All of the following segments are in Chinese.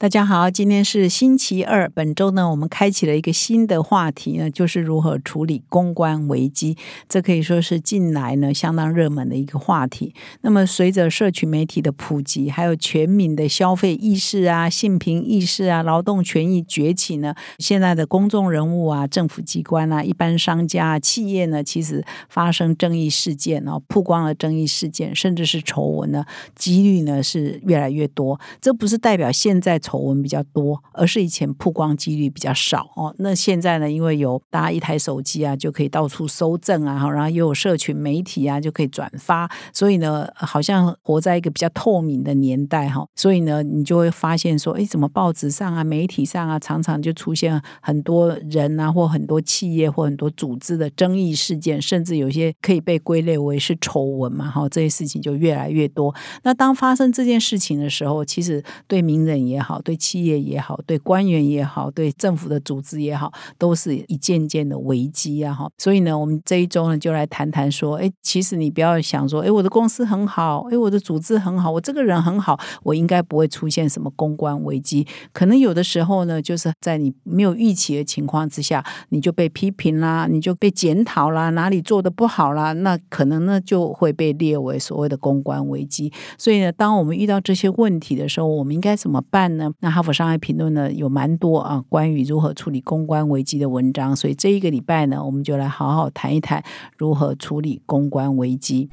大家好，今天是星期二。本周呢，我们开启了一个新的话题呢，就是如何处理公关危机。这可以说是近来呢相当热门的一个话题。那么，随着社群媒体的普及，还有全民的消费意识啊、性平意识啊、劳动权益崛起呢，现在的公众人物啊、政府机关啊、一般商家、企业呢，其实发生争议事件哦，曝光了争议事件，甚至是丑闻呢，几率呢是越来越多。这不是代表现在。丑闻比较多，而是以前曝光几率比较少哦。那现在呢，因为有大家一台手机啊，就可以到处搜证啊，然后又有社群媒体啊，就可以转发，所以呢，好像活在一个比较透明的年代哈。所以呢，你就会发现说，哎，怎么报纸上啊、媒体上啊，常常就出现很多人啊，或很多企业或很多组织的争议事件，甚至有些可以被归类为是丑闻嘛，哈，这些事情就越来越多。那当发生这件事情的时候，其实对名人也好，对企业也好，对官员也好，对政府的组织也好，都是一件件的危机啊！哈，所以呢，我们这一周呢，就来谈谈说，哎，其实你不要想说，哎，我的公司很好，哎，我的组织很好，我这个人很好，我应该不会出现什么公关危机。可能有的时候呢，就是在你没有预期的情况之下，你就被批评啦，你就被检讨啦，哪里做的不好啦，那可能呢就会被列为所谓的公关危机。所以呢，当我们遇到这些问题的时候，我们应该怎么办呢？那哈佛商业评论呢有蛮多啊关于如何处理公关危机的文章，所以这一个礼拜呢，我们就来好好谈一谈如何处理公关危机。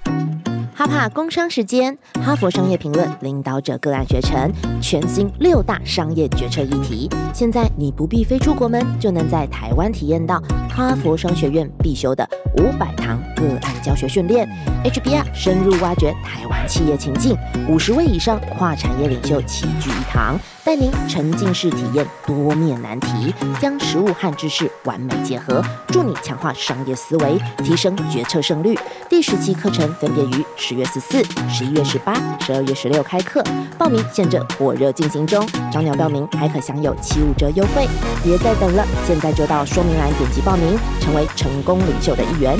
哈帕工商时间，哈佛商业评论领导者个案学程，全新六大商业决策议题。现在你不必飞出国门，就能在台湾体验到哈佛商学院必修的五百堂个案教学训练，HBR 深入挖掘台湾企业情境，五十位以上跨产业领袖齐聚一堂。带您沉浸式体验多面难题，将实物和知识完美结合，助你强化商业思维，提升决策胜率。第十期课程分别于十月十四、十一月十八、十二月十六开课，报名现正火热进行中，早鸟报名还可享有七五折优惠，别再等了，现在就到说明栏点击报名，成为成功领袖的一员。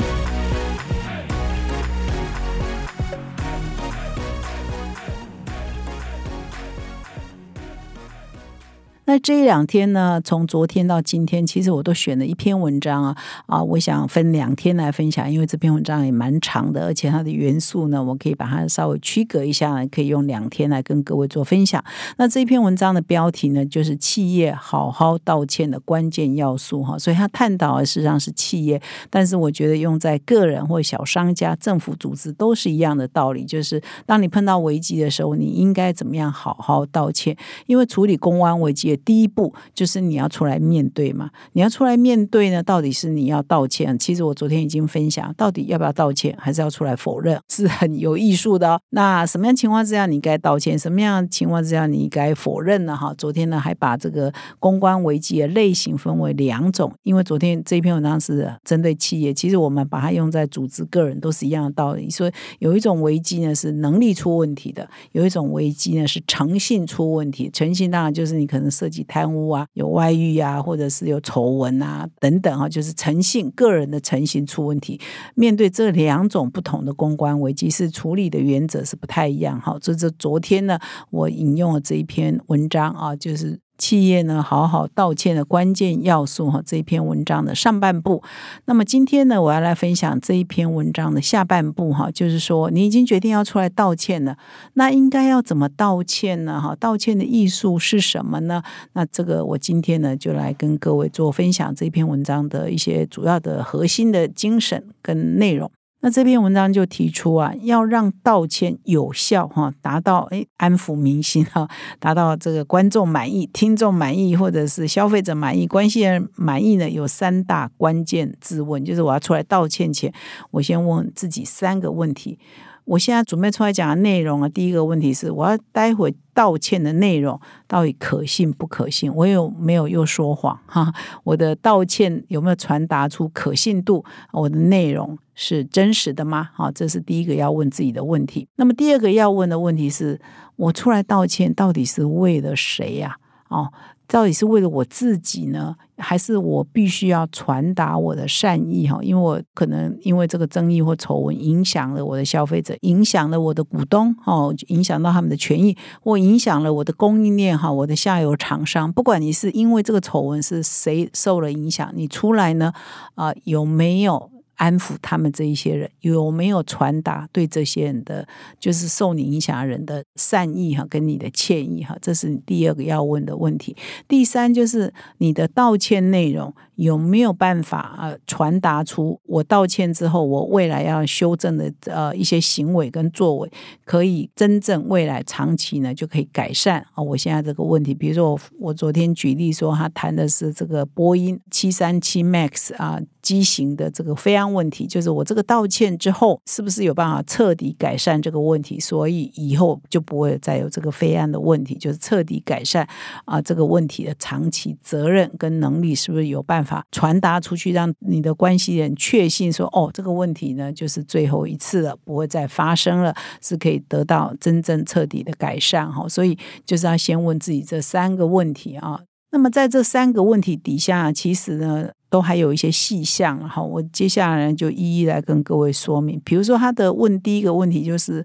那这两天呢，从昨天到今天，其实我都选了一篇文章啊啊，我想分两天来分享，因为这篇文章也蛮长的，而且它的元素呢，我可以把它稍微区隔一下，可以用两天来跟各位做分享。那这篇文章的标题呢，就是企业好好道歉的关键要素哈，所以它探讨的实际上是企业，但是我觉得用在个人或小商家、政府组织都是一样的道理，就是当你碰到危机的时候，你应该怎么样好好道歉，因为处理公安危机。第一步就是你要出来面对嘛，你要出来面对呢，到底是你要道歉？其实我昨天已经分享，到底要不要道歉，还是要出来否认，是很有艺术的。那什么样情况之下你该道歉？什么样情况之下你该否认呢？哈，昨天呢还把这个公关危机的类型分为两种，因为昨天这篇文章是针对企业，其实我们把它用在组织、个人都是一样的道理。说有一种危机呢是能力出问题的，有一种危机呢是诚信出问题。诚信当然就是你可能自己贪污啊，有外遇啊，或者是有丑闻啊等等啊，就是诚信个人的诚信出问题。面对这两种不同的公关危机，是处理的原则是不太一样。哈，这这昨天呢，我引用了这一篇文章啊，就是。企业呢，好好道歉的关键要素哈，这一篇文章的上半部。那么今天呢，我要来分享这一篇文章的下半部哈，就是说你已经决定要出来道歉了，那应该要怎么道歉呢？哈，道歉的艺术是什么呢？那这个我今天呢，就来跟各位做分享这篇文章的一些主要的核心的精神跟内容。那这篇文章就提出啊，要让道歉有效哈，达到诶安抚民心哈，达到这个观众满意、听众满意，或者是消费者满意、关系人满意呢，有三大关键质问，就是我要出来道歉前，我先问自己三个问题。我现在准备出来讲的内容啊，第一个问题是，我要待会道歉的内容到底可信不可信？我有没有又说谎哈？我的道歉有没有传达出可信度？我的内容。是真实的吗？好，这是第一个要问自己的问题。那么第二个要问的问题是，我出来道歉到底是为了谁呀？哦。到底是为了我自己呢，还是我必须要传达我的善意哈？因为我可能因为这个争议或丑闻影响了我的消费者，影响了我的股东哦，影响到他们的权益，或影响了我的供应链哈，我的下游厂商。不管你是因为这个丑闻是谁受了影响，你出来呢啊有没有？安抚他们这一些人有没有传达对这些人的就是受你影响的人的善意哈，跟你的歉意哈，这是你第二个要问的问题。第三就是你的道歉内容有没有办法呃传达出我道歉之后我未来要修正的呃一些行为跟作为，可以真正未来长期呢就可以改善啊我现在这个问题。比如说我我昨天举例说他谈的是这个波音七三七 MAX 啊。机型的这个飞安问题，就是我这个道歉之后，是不是有办法彻底改善这个问题？所以以后就不会再有这个飞安的问题，就是彻底改善啊这个问题的长期责任跟能力，是不是有办法传达出去，让你的关系人确信说，哦，这个问题呢就是最后一次了，不会再发生了，是可以得到真正彻底的改善哈。所以就是要先问自己这三个问题啊。那么在这三个问题底下，其实呢。都还有一些细项哈，我接下来就一一来跟各位说明。比如说，他的问第一个问题就是，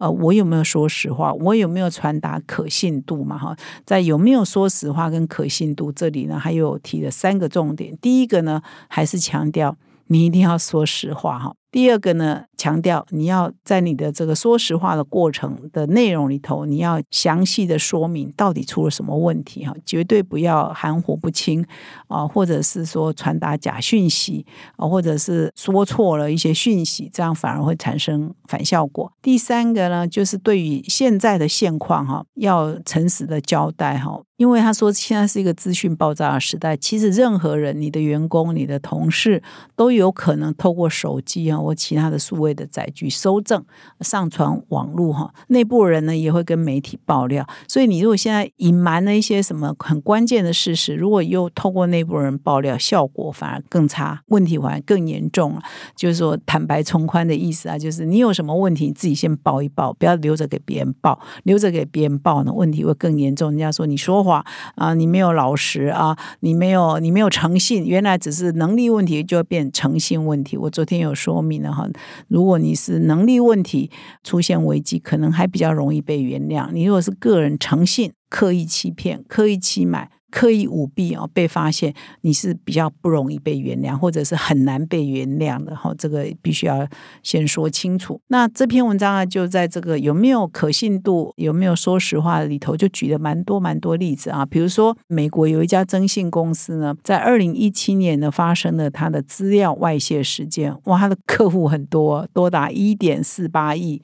呃，我有没有说实话？我有没有传达可信度嘛？哈，在有没有说实话跟可信度这里呢，还有提了三个重点。第一个呢，还是强调你一定要说实话哈。第二个呢，强调你要在你的这个说实话的过程的内容里头，你要详细的说明到底出了什么问题哈，绝对不要含糊不清啊，或者是说传达假讯息啊，或者是说错了一些讯息，这样反而会产生反效果。第三个呢，就是对于现在的现况哈，要诚实的交代哈，因为他说现在是一个资讯爆炸的时代，其实任何人，你的员工、你的同事都有可能透过手机啊。或其他的数位的载具收证上传网络哈，内部人呢也会跟媒体爆料，所以你如果现在隐瞒了一些什么很关键的事实，如果又透过内部人爆料，效果反而更差，问题反而更严重了。就是说坦白从宽的意思啊，就是你有什么问题，你自己先报一报，不要留着给别人报，留着给别人报呢，问题会更严重。人家说你说谎啊，你没有老实啊，你没有你没有诚信，原来只是能力问题，就会变诚信问题。我昨天有说。哈，如果你是能力问题出现危机，可能还比较容易被原谅。你如果是个人诚信刻意欺骗、刻意欺瞒。刻意舞弊哦，被发现你是比较不容易被原谅，或者是很难被原谅的哈。这个必须要先说清楚。那这篇文章啊，就在这个有没有可信度、有没有说实话里头，就举了蛮多蛮多例子啊。比如说，美国有一家征信公司呢，在二零一七年呢，发生了它的资料外泄事件。哇，它的客户很多，多达一点四八亿。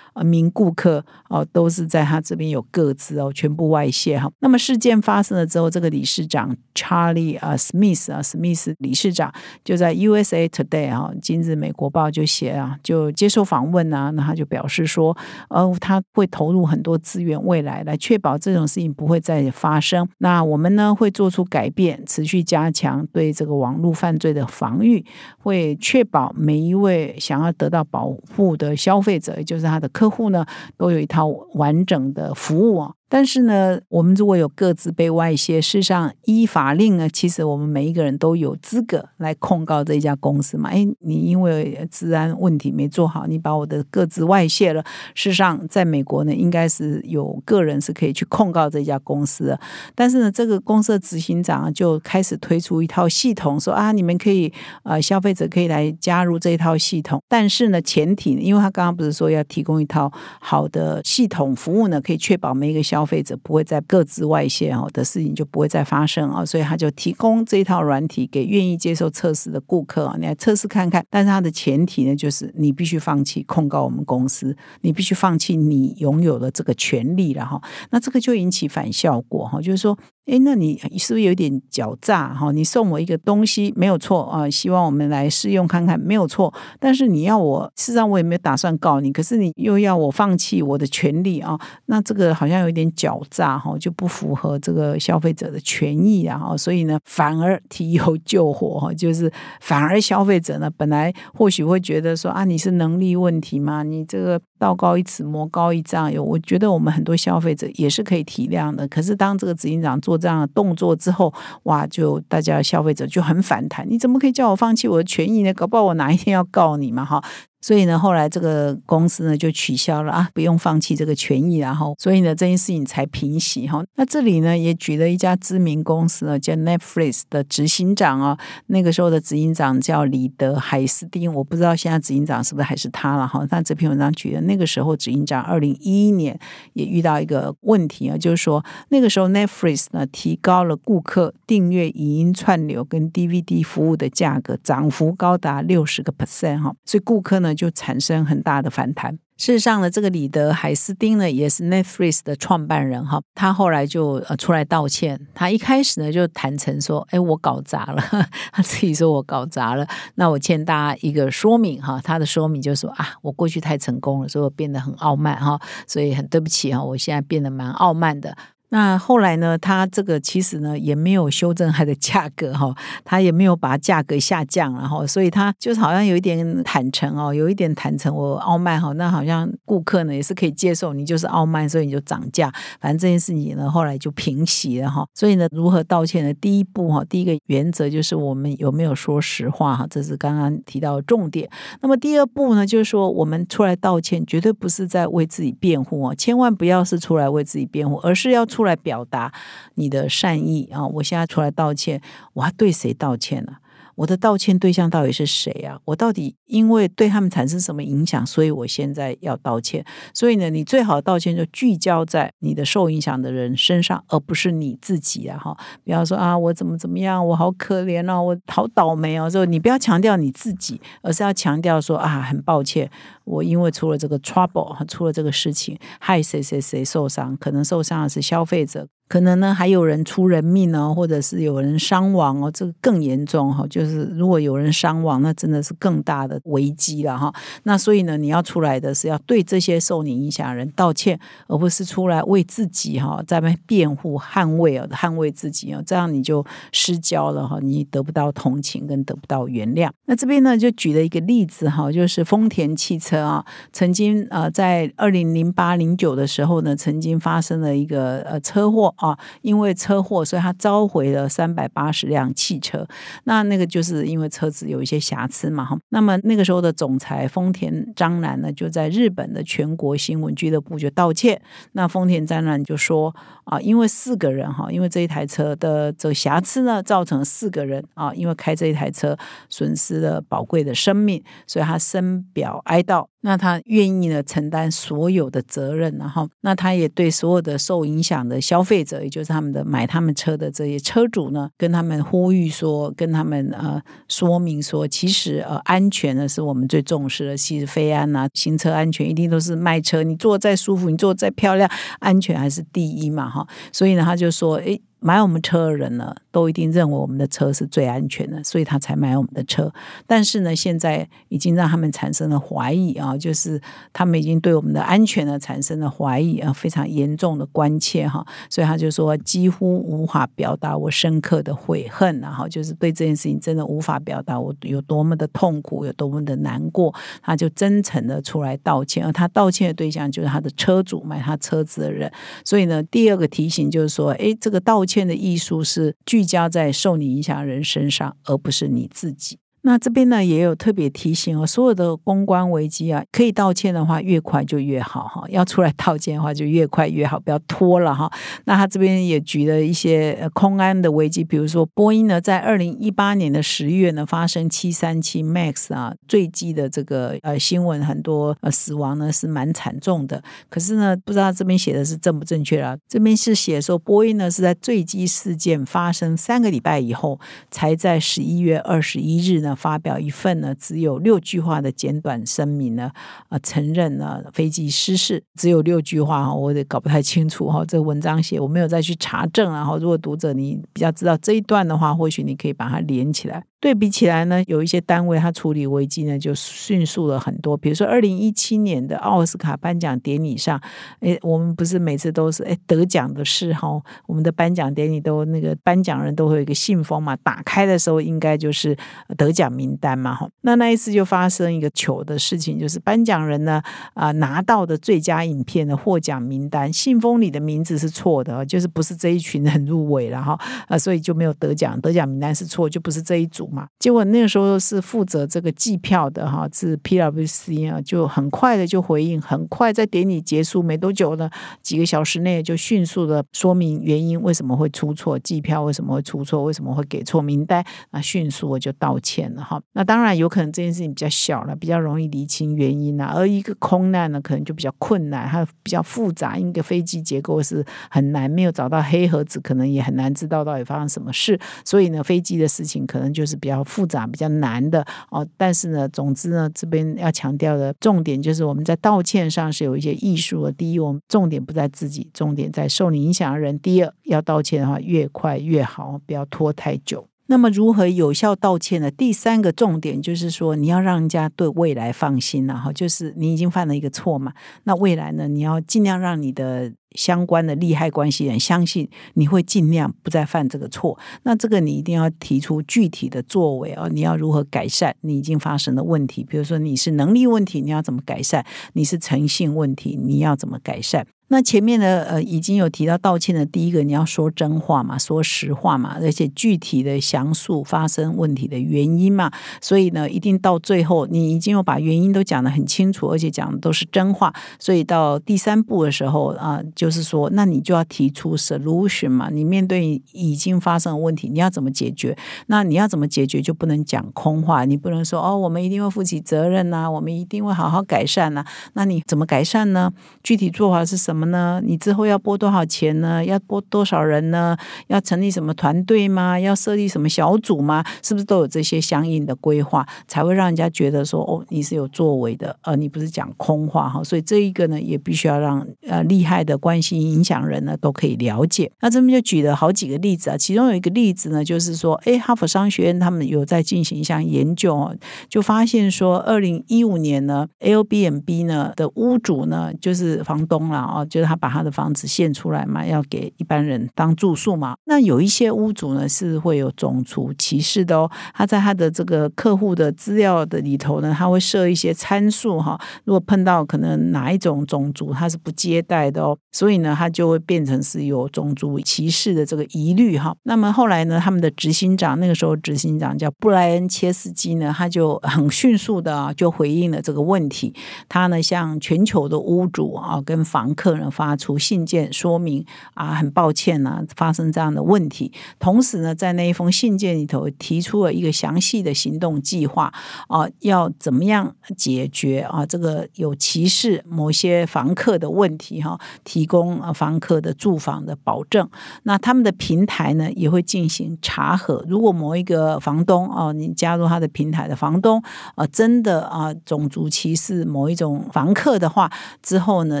名顾客哦，都是在他这边有各自哦，全部外泄哈。那么事件发生了之后，这个理事长 Charlie 啊，Smith 啊，Smith 理事长就在 USA Today 啊，今日美国报就写啊，就接受访问啊，那他就表示说，呃，他会投入很多资源，未来来确保这种事情不会再发生。那我们呢会做出改变，持续加强对这个网络犯罪的防御，会确保每一位想要得到保护的消费者，也就是他的客。客户呢都有一套完整的服务啊。但是呢，我们如果有各自被外泄，事实上依法令呢，其实我们每一个人都有资格来控告这一家公司嘛。哎，你因为治安问题没做好，你把我的各自外泄了。事实上，在美国呢，应该是有个人是可以去控告这家公司。但是呢，这个公司的执行长就开始推出一套系统，说啊，你们可以呃，消费者可以来加入这一套系统。但是呢，前提，因为他刚刚不是说要提供一套好的系统服务呢，可以确保每一个消消费者不会再各自外泄哦的事情就不会再发生啊，所以他就提供这一套软体给愿意接受测试的顾客啊，你来测试看看。但是它的前提呢，就是你必须放弃控告我们公司，你必须放弃你拥有的这个权利了哈。那这个就引起反效果哈，就是说。哎，那你是不是有点狡诈哈？你送我一个东西没有错啊，希望我们来试用看看没有错。但是你要我，事实上我也没有打算告你，可是你又要我放弃我的权利啊？那这个好像有点狡诈哈，就不符合这个消费者的权益啊，所以呢，反而提油救火哈，就是反而消费者呢，本来或许会觉得说啊，你是能力问题吗？你这个道高一尺，魔高一丈，有我觉得我们很多消费者也是可以体谅的。可是当这个执行长做这样的动作之后，哇，就大家消费者就很反弹，你怎么可以叫我放弃我的权益呢？搞不好我哪一天要告你嘛，哈。所以呢，后来这个公司呢就取消了啊，不用放弃这个权益，然后所以呢这件事情才平息哈。那这里呢也举了一家知名公司呢，叫 Netflix 的执行长哦，那个时候的执行长叫李德海斯汀，我不知道现在执行长是不是还是他了哈。但这篇文章举的那个时候执行长，二零一一年也遇到一个问题啊，就是说那个时候 Netflix 呢提高了顾客订阅影音串流跟 DVD 服务的价格，涨幅高达六十个 percent 哈，所以顾客呢。就产生很大的反弹。事实上呢，这个李德海斯汀呢，也是 Netflix 的创办人哈。他后来就呃出来道歉。他一开始呢就坦诚说：“哎，我搞砸了。”他自己说我搞砸了。那我欠大家一个说明哈。他的说明就是说啊，我过去太成功了，所以我变得很傲慢哈。所以很对不起哈，我现在变得蛮傲慢的。那后来呢？他这个其实呢也没有修正它的价格哈，他也没有把价格下降，然后所以他就是好像有一点坦诚哦，有一点坦诚，我傲慢哈，那好像顾客呢也是可以接受你就是傲慢，所以你就涨价。反正这件事情呢后来就平息了哈。所以呢，如何道歉呢？第一步哈，第一个原则就是我们有没有说实话哈，这是刚刚提到的重点。那么第二步呢，就是说我们出来道歉，绝对不是在为自己辩护哦，千万不要是出来为自己辩护，而是要。出来表达你的善意啊！我现在出来道歉，我还对谁道歉呢？我的道歉对象到底是谁啊？我到底因为对他们产生什么影响，所以我现在要道歉。所以呢，你最好道歉就聚焦在你的受影响的人身上，而不是你自己啊！哈，不要说啊，我怎么怎么样，我好可怜哦，我好倒霉哦。就你不要强调你自己，而是要强调说啊，很抱歉，我因为出了这个 trouble，出了这个事情，害谁谁谁受伤，可能受伤的是消费者。可能呢，还有人出人命哦，或者是有人伤亡哦，这个更严重哈。就是如果有人伤亡，那真的是更大的危机了哈。那所以呢，你要出来的是要对这些受你影响的人道歉，而不是出来为自己哈在那辩护、捍卫啊，捍卫自己啊，这样你就失焦了哈，你得不到同情跟得不到原谅。那这边呢，就举了一个例子哈，就是丰田汽车啊，曾经呃在二零零八零九的时候呢，曾经发生了一个呃车祸。啊，因为车祸，所以他召回了三百八十辆汽车。那那个就是因为车子有一些瑕疵嘛，哈。那么那个时候的总裁丰田章男呢，就在日本的全国新闻俱乐部就道歉。那丰田章男就说啊，因为四个人哈，因为这一台车的这个瑕疵呢，造成四个人啊，因为开这一台车损失了宝贵的生命，所以他深表哀悼。那他愿意呢承担所有的责任，然后那他也对所有的受影响的消费者，也就是他们的买他们车的这些车主呢，跟他们呼吁说，跟他们呃说明说，其实呃安全呢是我们最重视的，其实非安呐，行车安全一定都是卖车，你坐再舒服，你坐再漂亮，安全还是第一嘛哈，所以呢他就说，诶。买我们车的人呢，都一定认为我们的车是最安全的，所以他才买我们的车。但是呢，现在已经让他们产生了怀疑啊，就是他们已经对我们的安全呢产生了怀疑啊，非常严重的关切哈。所以他就说，几乎无法表达我深刻的悔恨，然后就是对这件事情真的无法表达我有多么的痛苦，有多么的难过。他就真诚的出来道歉，而他道歉的对象就是他的车主，买他车子的人。所以呢，第二个提醒就是说，哎，这个道歉。的艺术是聚焦在受你影响人身上，而不是你自己。那这边呢也有特别提醒哦，所有的公关危机啊，可以道歉的话越快就越好哈，要出来道歉的话就越快越好，不要拖了哈。那他这边也举了一些空安的危机，比如说波音呢，在二零一八年的十月呢发生七三七 MAX 啊坠机的这个呃新闻，很多呃死亡呢是蛮惨重的。可是呢，不知道这边写的是正不正确啊？这边是写说波音呢是在坠机事件发生三个礼拜以后，才在十一月二十一日呢。发表一份呢只有六句话的简短声明呢，啊，承认了飞机失事，只有六句话哈，我也搞不太清楚哈。这文章写我没有再去查证，然后如果读者你比较知道这一段的话，或许你可以把它连起来。对比起来呢，有一些单位它处理危机呢就迅速了很多。比如说二零一七年的奥斯卡颁奖典礼上，哎，我们不是每次都是哎得奖的事哈，我们的颁奖典礼都那个颁奖人都会有一个信封嘛，打开的时候应该就是得奖名单嘛哈。那那一次就发生一个糗的事情，就是颁奖人呢啊拿到的最佳影片的获奖名单，信封里的名字是错的，就是不是这一群人入围了哈啊，所以就没有得奖，得奖名单是错，就不是这一组。嘛，结果那个时候是负责这个计票的哈，是 PWC 啊，就很快的就回应，很快在典礼结束没多久呢，几个小时内就迅速的说明原因，为什么会出错，计票为什么会出错，为什么会给错名单，那迅速的就道歉了哈。那当然有可能这件事情比较小了，比较容易厘清原因啊，而一个空难呢，可能就比较困难，它比较复杂，一个飞机结构是很难，没有找到黑盒子，可能也很难知道到底发生什么事，所以呢，飞机的事情可能就是。比较复杂、比较难的哦，但是呢，总之呢，这边要强调的重点就是我们在道歉上是有一些艺术的。第一，我们重点不在自己，重点在受你影响的人。第二，要道歉的话，越快越好，不要拖太久。那么，如何有效道歉呢？第三个重点就是说，你要让人家对未来放心了哈，就是你已经犯了一个错嘛，那未来呢，你要尽量让你的。相关的利害关系人相信你会尽量不再犯这个错，那这个你一定要提出具体的作为啊！你要如何改善你已经发生的问题？比如说你是能力问题，你要怎么改善？你是诚信问题，你要怎么改善？那前面的呃已经有提到道歉的第一个，你要说真话嘛，说实话嘛，而且具体的详述发生问题的原因嘛。所以呢，一定到最后你已经有把原因都讲得很清楚，而且讲的都是真话。所以到第三步的时候啊，就是说，那你就要提出 solution 嘛。你面对已经发生的问题，你要怎么解决？那你要怎么解决，就不能讲空话。你不能说哦，我们一定会负起责任呐，我们一定会好好改善呐。那你怎么改善呢？具体做法是什么？什么呢？你之后要拨多少钱呢？要拨多少人呢？要成立什么团队吗？要设立什么小组吗？是不是都有这些相应的规划，才会让人家觉得说哦，你是有作为的，呃，你不是讲空话哈。所以这一个呢，也必须要让呃厉害的关系影响人呢都可以了解。那这边就举了好几个例子啊，其中有一个例子呢，就是说，哎，哈佛商学院他们有在进行一项研究哦，就发现说，二零一五年呢，L B M B 呢的屋主呢，就是房东了哦。就是他把他的房子献出来嘛，要给一般人当住宿嘛。那有一些屋主呢是会有种族歧视的哦。他在他的这个客户的资料的里头呢，他会设一些参数哈。如果碰到可能哪一种种族他是不接待的哦，所以呢他就会变成是有种族歧视的这个疑虑哈。那么后来呢，他们的执行长那个时候执行长叫布莱恩切斯基呢，他就很迅速的就回应了这个问题。他呢向全球的屋主啊跟房客。人发出信件说明啊，很抱歉呢，发生这样的问题。同时呢，在那一封信件里头提出了一个详细的行动计划啊，要怎么样解决啊这个有歧视某些房客的问题哈，提供啊房客的住房的保证。那他们的平台呢也会进行查核，如果某一个房东哦，你加入他的平台的房东啊，真的啊种族歧视某一种房客的话，之后呢，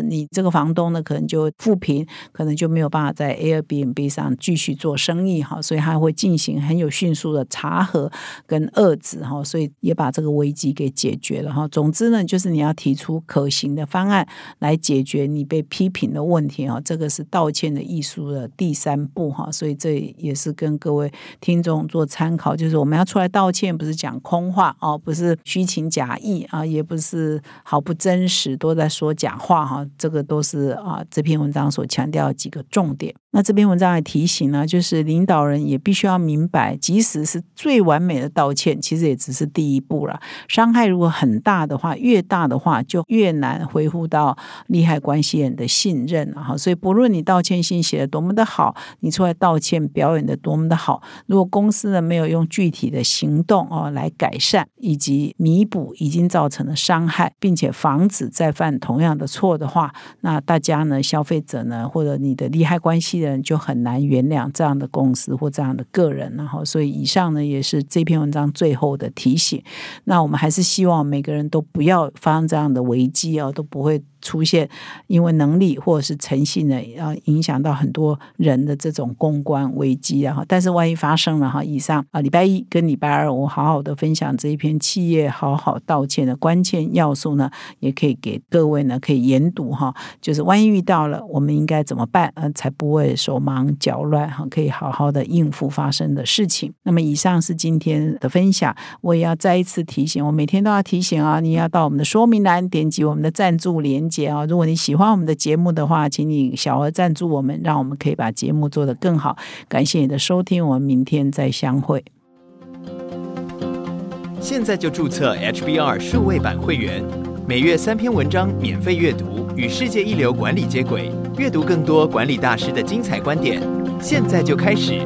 你这个房东。那可能就复评，可能就没有办法在 Airbnb 上继续做生意哈，所以他会进行很有迅速的查核跟遏制哈，所以也把这个危机给解决了哈。总之呢，就是你要提出可行的方案来解决你被批评的问题哈，这个是道歉的艺术的第三步哈，所以这也是跟各位听众做参考，就是我们要出来道歉，不是讲空话哦，不是虚情假意啊，也不是毫不真实，都在说假话哈，这个都是。啊，这篇文章所强调几个重点。那这篇文章还提醒呢，就是领导人也必须要明白，即使是最完美的道歉，其实也只是第一步了。伤害如果很大的话，越大的话就越难恢复到利害关系人的信任哈。所以，不论你道歉信写的多么的好，你出来道歉表演的多么的好，如果公司呢没有用具体的行动哦来改善以及弥补已经造成的伤害，并且防止再犯同样的错的话，那大。家呢，消费者呢，或者你的利害关系人人就很难原谅这样的公司或这样的个人，然后，所以以上呢也是这篇文章最后的提醒。那我们还是希望每个人都不要发生这样的危机啊，都不会。出现因为能力或者是诚信呢，要影响到很多人的这种公关危机啊。但是万一发生了哈，以上啊，礼拜一跟礼拜二我好好的分享这一篇企业好好道歉的关键要素呢，也可以给各位呢可以研读哈。就是万一遇到了，我们应该怎么办？呃，才不会手忙脚乱哈，可以好好的应付发生的事情。那么以上是今天的分享，我也要再一次提醒，我每天都要提醒啊，你要到我们的说明栏点击我们的赞助连接啊。如果你喜欢我们的节目的话，请你小额赞助我们，让我们可以把节目做得更好。感谢你的收听，我们明天再相会。现在就注册 HBR 数位版会员，每月三篇文章免费阅读，与世界一流管理接轨，阅读更多管理大师的精彩观点。现在就开始。